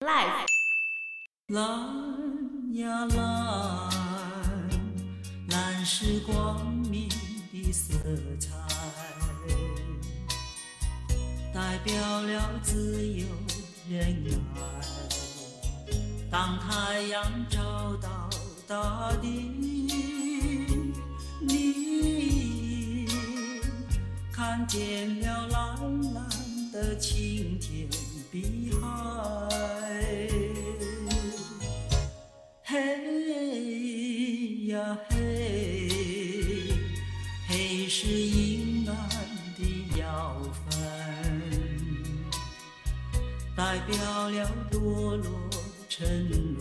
Life。蓝呀蓝，蓝是光明的色彩，代表了自由仁爱。当太阳照到大地，你看见了蓝蓝的青天碧海。黑呀黑，黑是阴暗的妖氛，代表了堕落沉沦。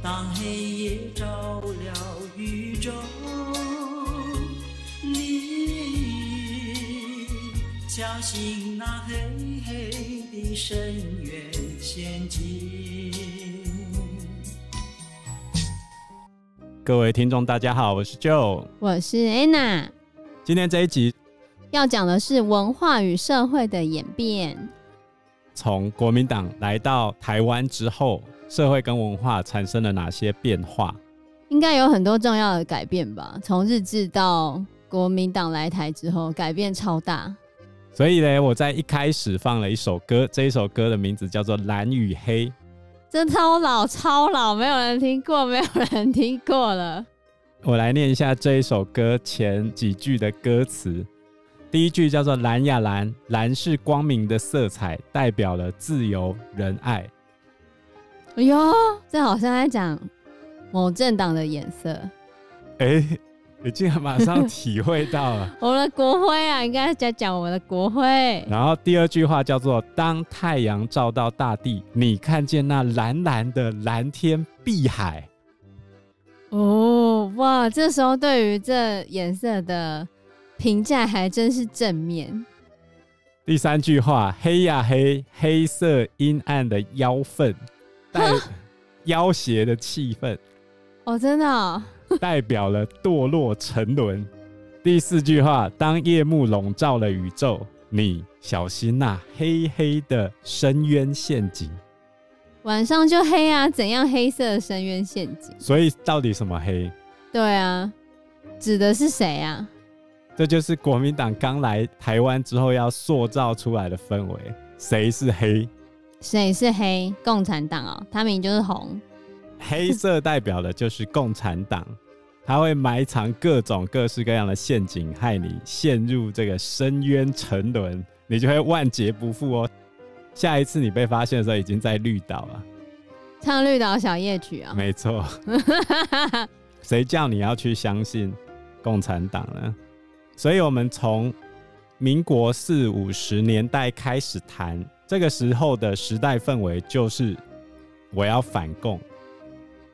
当黑夜照了宇宙，你相信那黑黑的深渊陷阱。各位听众，大家好，我是 Joe，我是 Anna。今天这一集要讲的是文化与社会的演变。从国民党来到台湾之后，社会跟文化产生了哪些变化？应该有很多重要的改变吧。从日治到国民党来台之后，改变超大。所以呢，我在一开始放了一首歌，这一首歌的名字叫做《蓝与黑》。这超老超老，没有人听过，没有人听过了。我来念一下这一首歌前几句的歌词。第一句叫做“蓝呀蓝，蓝是光明的色彩，代表了自由仁爱。”哎呦，这好像在讲某政党的颜色。哎、欸。你竟然马上 体会到了我们的国徽啊，应该在讲我们的国徽。然后第二句话叫做“当太阳照到大地，你看见那蓝蓝的蓝天碧海。”哦，哇，这时候对于这颜色的评价还真是正面。第三句话“黑呀黑，黑色阴暗的妖氛，带妖邪的气氛。”哦，真的哦。代表了堕落沉沦。第四句话，当夜幕笼罩了宇宙，你小心那黑黑的深渊陷阱。晚上就黑啊，怎样黑色的深渊陷阱？所以到底什么黑？对啊，指的是谁啊？这就是国民党刚来台湾之后要塑造出来的氛围。谁是黑？谁是黑？共产党哦，他明明就是红。黑色代表的就是共产党，他会埋藏各种各式各样的陷阱，害你陷入这个深渊沉沦，你就会万劫不复哦。下一次你被发现的时候，已经在绿岛了，唱绿岛小夜曲啊、哦。没错，谁叫你要去相信共产党呢？所以，我们从民国四五十年代开始谈，这个时候的时代氛围就是我要反共。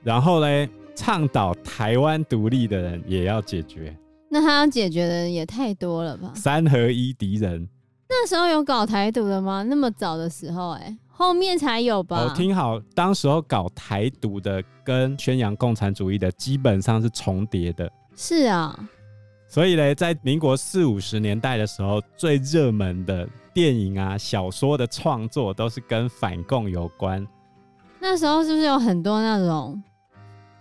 然后嘞，倡导台湾独立的人也要解决。那他要解决的人也太多了吧？三合一敌人。那时候有搞台独的吗？那么早的时候、欸，哎，后面才有吧？我听好，当时候搞台独的跟宣扬共产主义的基本上是重叠的。是啊。所以嘞，在民国四五十年代的时候，最热门的电影啊、小说的创作都是跟反共有关。那时候是不是有很多那种？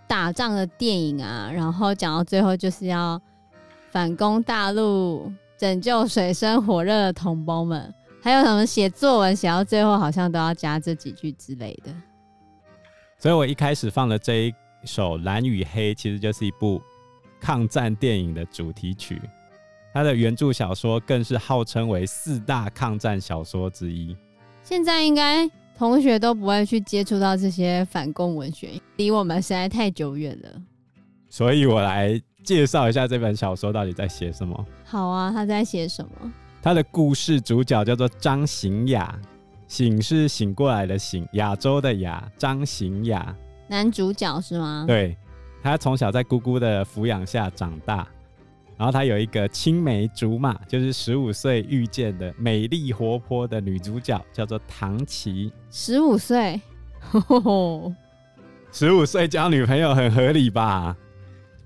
打仗的电影啊，然后讲到最后就是要反攻大陆，拯救水深火热的同胞们。还有什么写作文写到最后，好像都要加这几句之类的。所以我一开始放的这一首《蓝与黑》，其实就是一部抗战电影的主题曲。它的原著小说更是号称为四大抗战小说之一。现在应该。同学都不会去接触到这些反共文学，离我们实在太久远了。所以我来介绍一下这本小说到底在写什么。好啊，他在写什么？他的故事主角叫做张行雅，醒是醒过来的醒，亚洲的亚，张行雅。男主角是吗？对，他从小在姑姑的抚养下长大。然后他有一个青梅竹马，就是十五岁遇见的美丽活泼的女主角，叫做唐琪。十五岁，十五岁交女朋友很合理吧？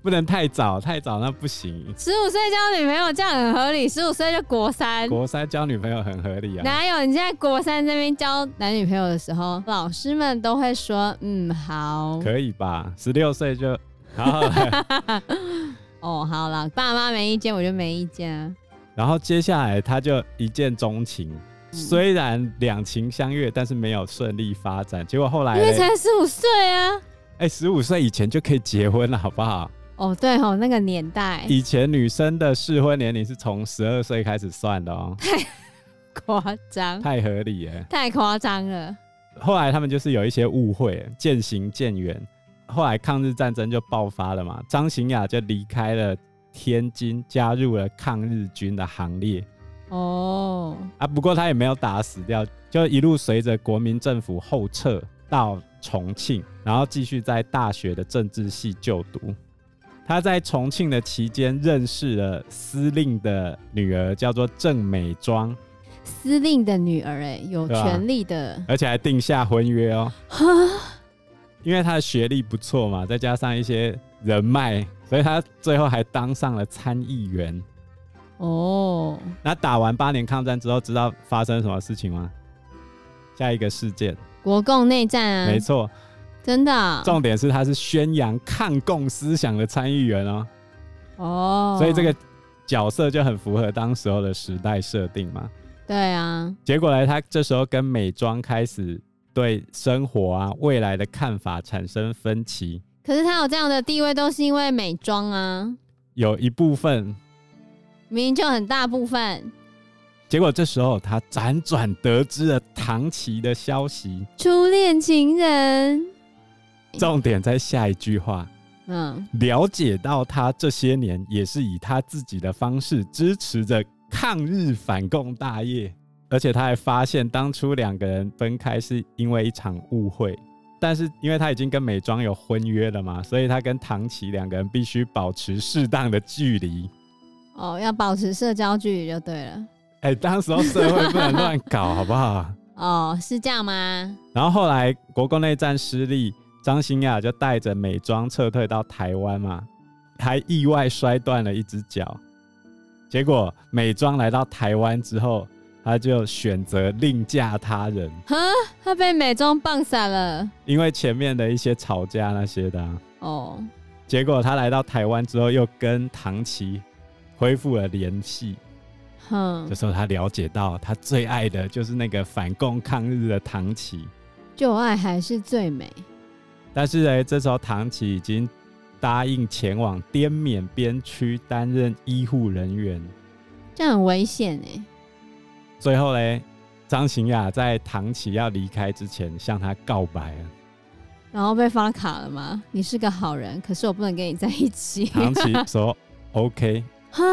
不能太早，太早那不行。十五岁交女朋友这样很合理，十五岁就国三，国三交女朋友很合理啊。哪有？你现在国三这边交男女朋友的时候，老师们都会说，嗯，好，可以吧？十六岁就好了。哦，好了，爸妈没意见，我就没意见啊。然后接下来他就一见钟情。虽然两情相悦，但是没有顺利发展。结果后来，因为才十五岁啊！哎、欸，十五岁以前就可以结婚了，好不好？哦，对哦，那个年代，以前女生的适婚年龄是从十二岁开始算的哦。太夸张，太合理了，太夸张了。后来他们就是有一些误会，渐行渐远。后来抗日战争就爆发了嘛，张行雅就离开了天津，加入了抗日军的行列。哦，啊，不过他也没有打死掉，就一路随着国民政府后撤到重庆，然后继续在大学的政治系就读。他在重庆的期间认识了司令的女儿，叫做郑美庄。司令的女儿，哎，有权利的，而且还定下婚约哦。因为他的学历不错嘛，再加上一些人脉，所以他最后还当上了参议员。哦，那打完八年抗战之后，知道发生什么事情吗？下一个事件，国共内战啊，没错，真的哦。重点是他是宣扬抗共思想的参议员哦。哦，所以这个角色就很符合当时候的时代设定嘛。对啊。结果呢，他这时候跟美妆开始对生活啊、未来的看法产生分歧。可是他有这样的地位，都是因为美妆啊。有一部分。明明就很大部分，结果这时候他辗转得知了唐琪的消息，初恋情人。重点在下一句话，嗯，了解到他这些年也是以他自己的方式支持着抗日反共大业，而且他还发现当初两个人分开是因为一场误会，但是因为他已经跟美妆有婚约了嘛，所以他跟唐琪两个人必须保持适当的距离。哦，要保持社交距离就对了。哎、欸，当时候社会不能乱搞，好不好？哦，是这样吗？然后后来国共内战失利，张欣雅就带着美妆撤退到台湾嘛，还意外摔断了一只脚。结果美妆来到台湾之后，他就选择另嫁他人。哈，他被美中棒散了，因为前面的一些吵架那些的、啊。哦。结果他来到台湾之后，又跟唐琪。恢复了联系，哼，这时候他了解到，他最爱的就是那个反共抗日的唐琪，旧爱还是最美。但是呢，这时候唐琪已经答应前往滇缅边区担任医护人员，这样很危险哎。最后嘞，张行雅在唐琪要离开之前向他告白了，然后被发卡了吗？你是个好人，可是我不能跟你在一起。唐琪 说：“OK。”哈，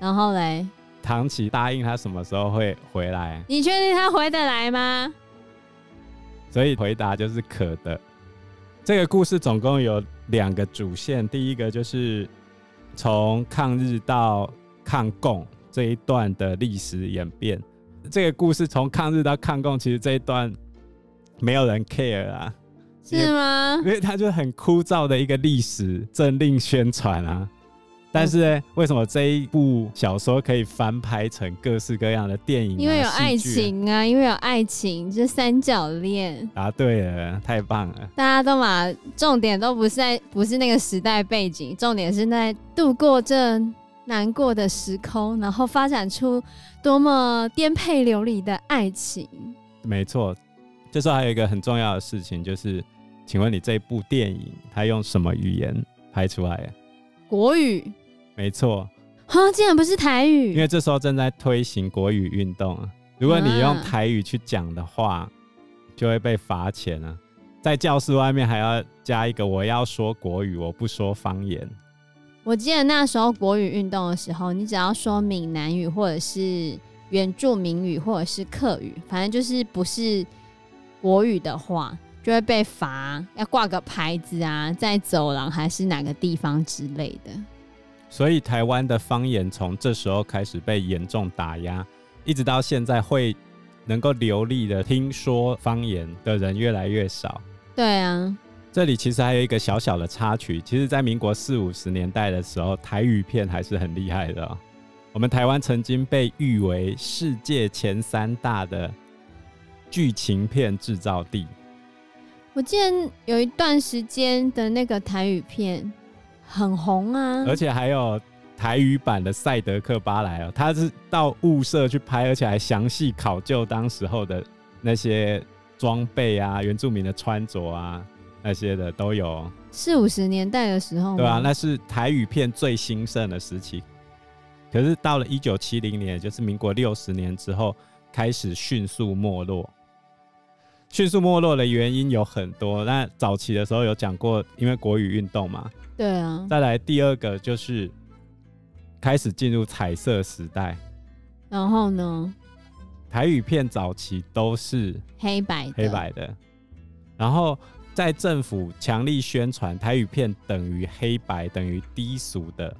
然后嘞，唐琪答应他什么时候会回来？你确定他回得来吗？所以回答就是可的。这个故事总共有两个主线，第一个就是从抗日到抗共这一段的历史演变。这个故事从抗日到抗共，其实这一段没有人 care 啊，是吗？因为它就很枯燥的一个历史政令宣传啊。但是呢，为什么这一部小说可以翻拍成各式各样的电影啊？因为有爱情啊，因为有爱情，这三角恋。答对了，太棒了！大家都把重点都不是在，不是那个时代背景，重点是在度过这难过的时空，然后发展出多么颠沛流离的爱情。没错，这时候还有一个很重要的事情，就是，请问你这部电影它用什么语言拍出来？国语。没错，哈，竟然不是台语，因为这时候正在推行国语运动。如果你用台语去讲的话，啊、就会被罚钱啊。在教室外面还要加一个“我要说国语，我不说方言”。我记得那时候国语运动的时候，你只要说闽南语或者是原住民语或者是客语，反正就是不是国语的话，就会被罚，要挂个牌子啊，在走廊还是哪个地方之类的。所以台湾的方言从这时候开始被严重打压，一直到现在会能够流利的听说方言的人越来越少。对啊，这里其实还有一个小小的插曲，其实，在民国四五十年代的时候，台语片还是很厉害的哦。我们台湾曾经被誉为世界前三大的剧情片制造地。我记得有一段时间的那个台语片很红啊，而且还有台语版的《赛德克巴莱》哦，他是到雾社去拍，而且还详细考究当时候的那些装备啊、原住民的穿着啊。那些的都有，四五十年代的时候，对啊，那是台语片最兴盛的时期。可是到了一九七零年，就是民国六十年之后，开始迅速没落。迅速没落的原因有很多，那早期的时候有讲过，因为国语运动嘛。对啊。再来第二个就是开始进入彩色时代。然后呢？台语片早期都是黑白黑白的，然后。在政府强力宣传台语片等于黑白等于低俗的，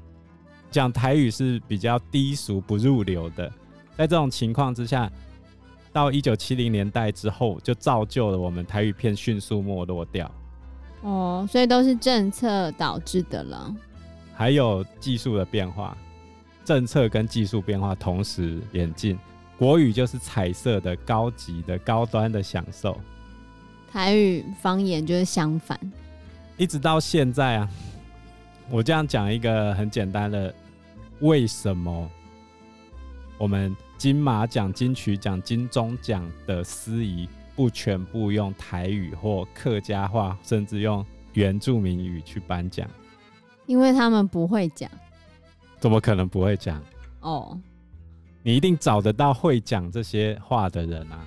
讲台语是比较低俗不入流的，在这种情况之下，到一九七零年代之后，就造就了我们台语片迅速没落掉。哦，所以都是政策导致的了。还有技术的变化，政策跟技术变化同时演进，国语就是彩色的、高级的、高端的享受。台语方言就是相反，一直到现在啊，我这样讲一个很简单的，为什么我们金马奖、金曲奖、金钟奖的司仪不全部用台语或客家话，甚至用原住民语去颁奖？因为他们不会讲。怎么可能不会讲？哦，你一定找得到会讲这些话的人啊！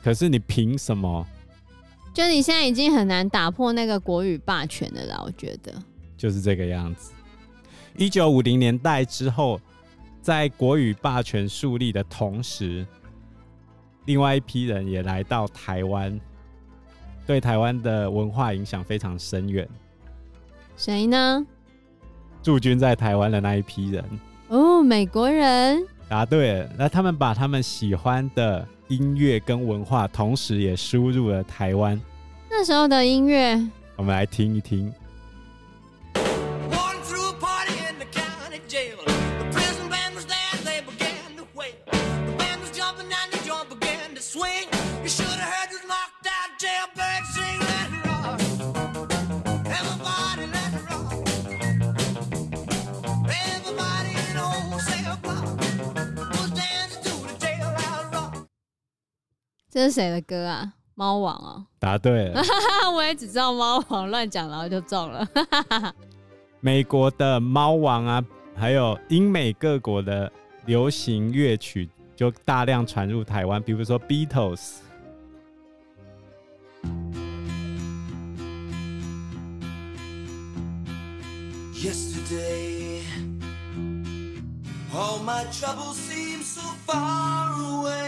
可是你凭什么？就你现在已经很难打破那个国语霸权的了，我觉得就是这个样子。一九五零年代之后，在国语霸权树立的同时，另外一批人也来到台湾，对台湾的文化影响非常深远。谁呢？驻军在台湾的那一批人。哦，美国人。答对了，那他们把他们喜欢的音乐跟文化，同时也输入了台湾。那时候的音乐，我们来听一听。这是谁的歌啊？猫王哦，答对了。我也只知道猫王，乱讲然后就中了。美国的猫王啊，还有英美各国的流行乐曲就大量传入台湾，比如说 Beatles。Yesterday, all my troubles seem so far away.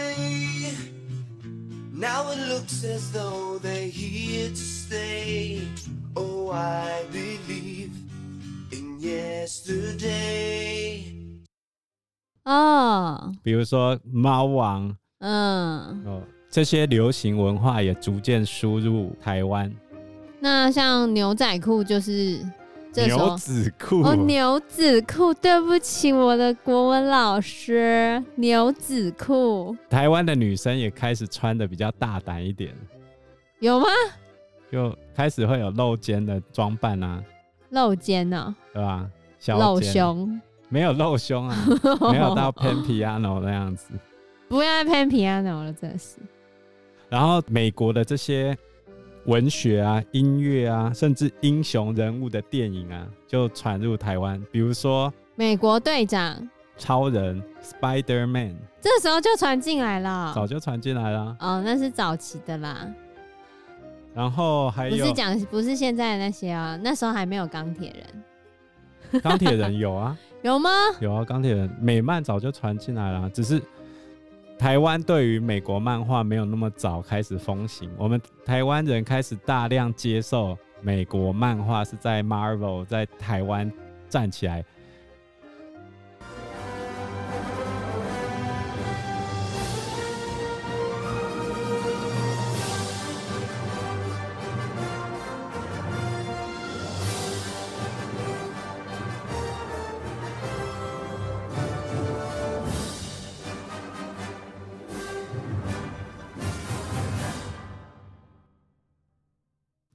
Now it looks as though they're here to stay. Oh, I believe in yesterday. 哦，比如说猫王，嗯，哦，这些流行文化也逐渐输入台湾。那像牛仔裤就是。牛仔裤哦，牛仔裤，对不起，我的国文老师，牛仔裤。台湾的女生也开始穿的比较大胆一点，有吗？就开始会有露肩的装扮啊，露肩呢？对吧？小露胸？没有露胸啊，没有到 pan piano 那样子，不要 pan piano 了，真是。然后美国的这些。文学啊，音乐啊，甚至英雄人物的电影啊，就传入台湾。比如说，美国队长、超人、Spider-Man，这时候就传进来了，早就传进来了。哦，那是早期的啦。然后还有，不是讲，不是现在的那些啊，那时候还没有钢铁人。钢铁人有啊？有吗？有啊，钢铁人美漫早就传进来了，只是。台湾对于美国漫画没有那么早开始风行，我们台湾人开始大量接受美国漫画，是在 Marvel 在台湾站起来。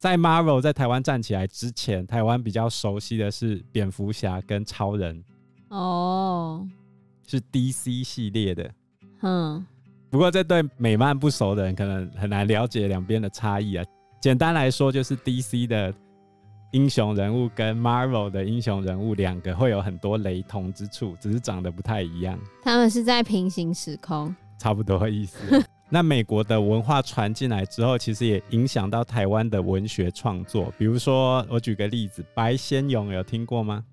在 Marvel 在台湾站起来之前，台湾比较熟悉的是蝙蝠侠跟超人。哦，是 DC 系列的。嗯，不过这对美漫不熟的人可能很难了解两边的差异啊。简单来说，就是 DC 的英雄人物跟 Marvel 的英雄人物两个会有很多雷同之处，只是长得不太一样。他们是在平行时空，差不多意思。那美国的文化传进来之后，其实也影响到台湾的文学创作。比如说，我举个例子，白先勇有听过吗？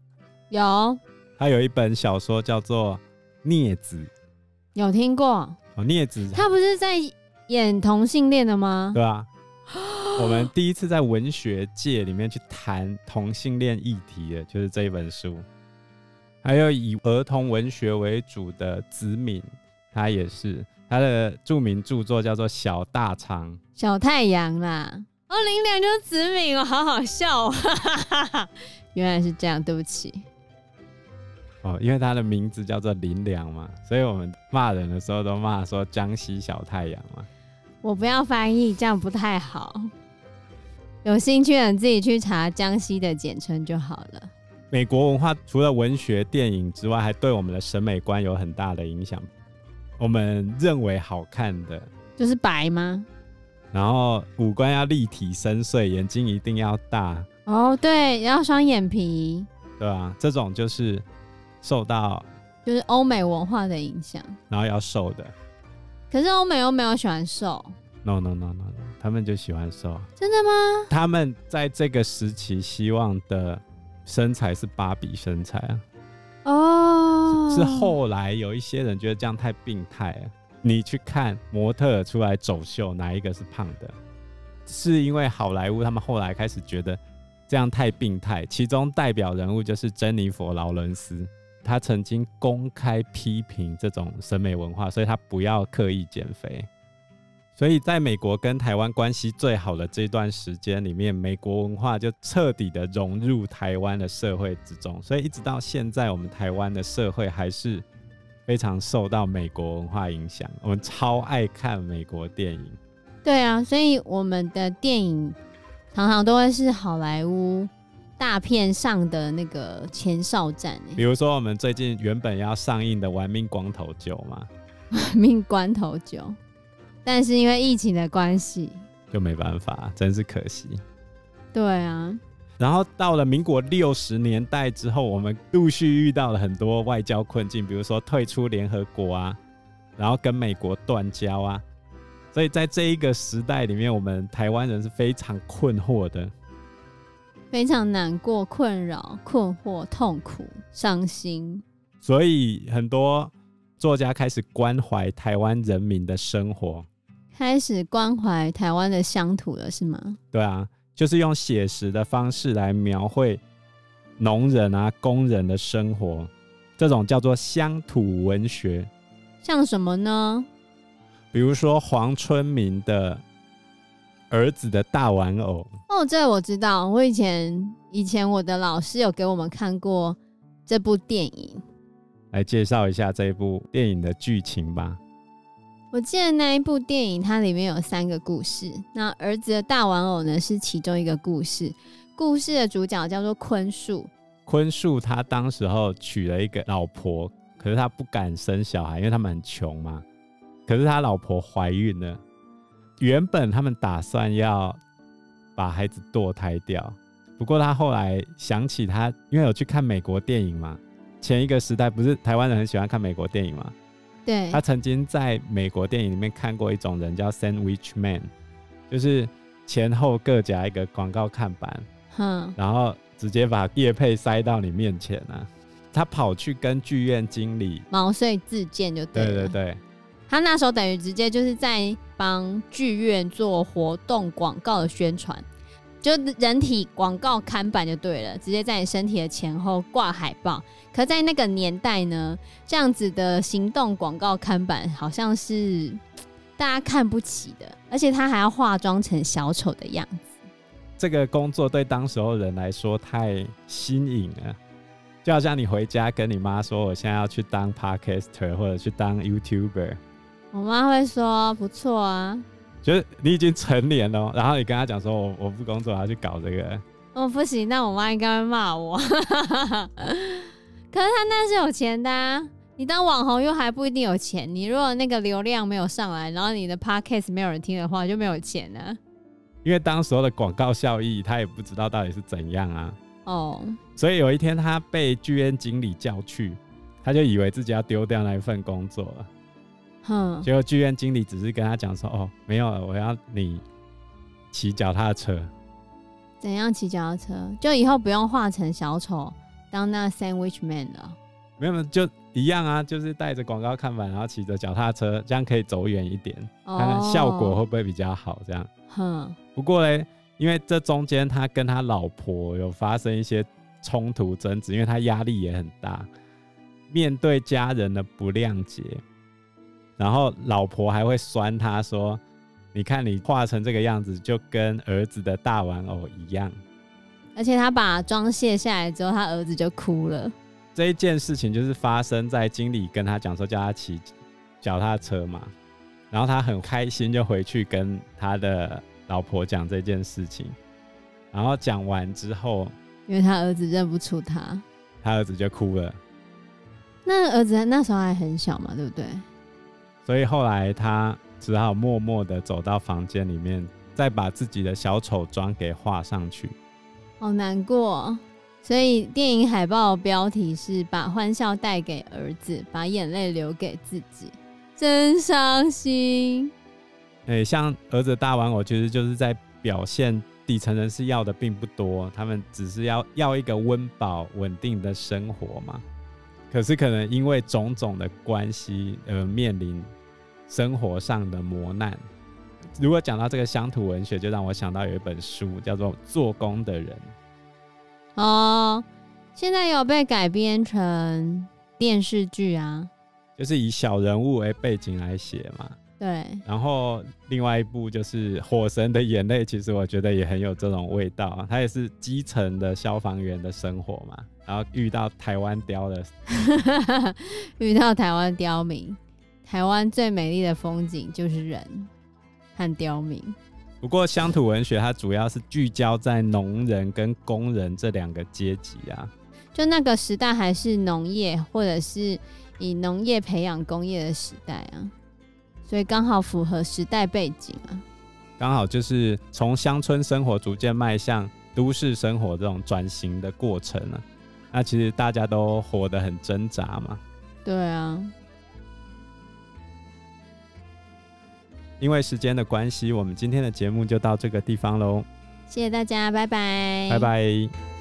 有。他有一本小说叫做《孽子》，有听过？哦，孽子，他不是在演同性恋的吗？对啊。我们第一次在文学界里面去谈同性恋议题的，就是这一本书。还有以儿童文学为主的子敏，他也是他的著名著作叫做《小大肠》。小太阳啦，哦，林良就是子敏哦，好好笑哦，原来是这样，对不起。哦，因为他的名字叫做林良嘛，所以我们骂人的时候都骂说江西小太阳嘛。我不要翻译，这样不太好。有兴趣的人自己去查江西的简称就好了。美国文化除了文学、电影之外，还对我们的审美观有很大的影响。我们认为好看的，就是白吗？然后五官要立体深邃，眼睛一定要大。哦，对，要双眼皮。对啊，这种就是受到就是欧美文化的影响，然后要瘦的。可是欧美又没有喜欢瘦，no no no no no，他们就喜欢瘦，真的吗？他们在这个时期希望的身材是芭比身材啊，哦、oh，是后来有一些人觉得这样太病态了。你去看模特出来走秀，哪一个是胖的？是因为好莱坞他们后来开始觉得这样太病态，其中代表人物就是珍妮佛劳伦斯。他曾经公开批评这种审美文化，所以他不要刻意减肥。所以在美国跟台湾关系最好的这段时间里面，美国文化就彻底的融入台湾的社会之中。所以一直到现在，我们台湾的社会还是非常受到美国文化影响。我们超爱看美国电影。对啊，所以我们的电影常常都会是好莱坞。大片上的那个前哨战，比如说我们最近原本要上映的《玩命光头九》嘛，《玩命光头九》，但是因为疫情的关系，就没办法，真是可惜。对啊，然后到了民国六十年代之后，我们陆续遇到了很多外交困境，比如说退出联合国啊，然后跟美国断交啊，所以在这一个时代里面，我们台湾人是非常困惑的。非常难过、困扰、困惑、痛苦、伤心，所以很多作家开始关怀台湾人民的生活，开始关怀台湾的乡土了，是吗？对啊，就是用写实的方式来描绘农人啊、工人的生活，这种叫做乡土文学。像什么呢？比如说黄春明的。儿子的大玩偶哦，这我知道。我以前以前我的老师有给我们看过这部电影，来介绍一下这一部电影的剧情吧。我记得那一部电影，它里面有三个故事。那儿子的大玩偶呢，是其中一个故事。故事的主角叫做坤树。坤树他当时候娶了一个老婆，可是他不敢生小孩，因为他们很穷嘛。可是他老婆怀孕了。原本他们打算要把孩子堕胎掉，不过他后来想起他，因为有去看美国电影嘛，前一个时代不是台湾人很喜欢看美国电影嘛？对。他曾经在美国电影里面看过一种人叫 Sandwich Man，就是前后各夹一个广告看板，嗯，然后直接把叶配塞到你面前啊。他跑去跟剧院经理毛遂自荐，就对了。对对对。他那时候等于直接就是在帮剧院做活动广告的宣传，就人体广告看板就对了，直接在你身体的前后挂海报。可在那个年代呢，这样子的行动广告看板好像是大家看不起的，而且他还要化妆成小丑的样子。这个工作对当时候人来说太新颖了，就好像你回家跟你妈说：“我现在要去当 Podcaster 或者去当 YouTuber。”我妈会说不错啊，就是你已经成年了，然后你跟他讲说我我不工作，我要去搞这个。哦，不行，那我妈应该会骂我。可是他那是有钱的啊，你当网红又还不一定有钱。你如果那个流量没有上来，然后你的 podcast 没有人听的话，就没有钱了。因为当时候的广告效益，他也不知道到底是怎样啊。哦，所以有一天他被剧院经理叫去，他就以为自己要丢掉那一份工作了。哼，结果剧院经理只是跟他讲说：“哦，没有了，我要你骑脚踏车。”怎样骑脚踏车？就以后不用化成小丑当那 Sandwich Man 了？没有，就一样啊，就是带着广告看板，然后骑着脚踏车，这样可以走远一点，看看效果会不会比较好。这样。哼。不过嘞，因为这中间他跟他老婆有发生一些冲突争执，因为他压力也很大，面对家人的不谅解，然后老婆还会酸他说。你看，你画成这个样子，就跟儿子的大玩偶一样。而且他把妆卸下来之后，他儿子就哭了。这一件事情就是发生在经理跟他讲说叫他骑脚踏车嘛，然后他很开心就回去跟他的老婆讲这件事情。然后讲完之后，因为他儿子认不出他，他儿子就哭了。那儿子那时候还很小嘛，对不对？所以后来他。只好默默的走到房间里面，再把自己的小丑妆给画上去。好难过，所以电影海报标题是“把欢笑带给儿子，把眼泪留给自己”，真伤心。哎、欸，像儿子大玩偶，其实就是在表现底层人士要的并不多，他们只是要要一个温饱、稳定的生活嘛。可是可能因为种种的关系而面临。生活上的磨难。如果讲到这个乡土文学，就让我想到有一本书叫做《做工的人》。哦，现在有被改编成电视剧啊，就是以小人物为背景来写嘛。对。然后另外一部就是《火神的眼泪》，其实我觉得也很有这种味道。啊。它也是基层的消防员的生活嘛，然后遇到台湾雕的，遇到台湾刁民。台湾最美丽的风景就是人和刁民。不过乡土文学它主要是聚焦在农人跟工人这两个阶级啊。就那个时代还是农业或者是以农业培养工业的时代啊，所以刚好符合时代背景啊。刚好就是从乡村生活逐渐迈向都市生活这种转型的过程啊。那其实大家都活得很挣扎嘛。对啊。因为时间的关系，我们今天的节目就到这个地方喽。谢谢大家，拜拜，拜拜。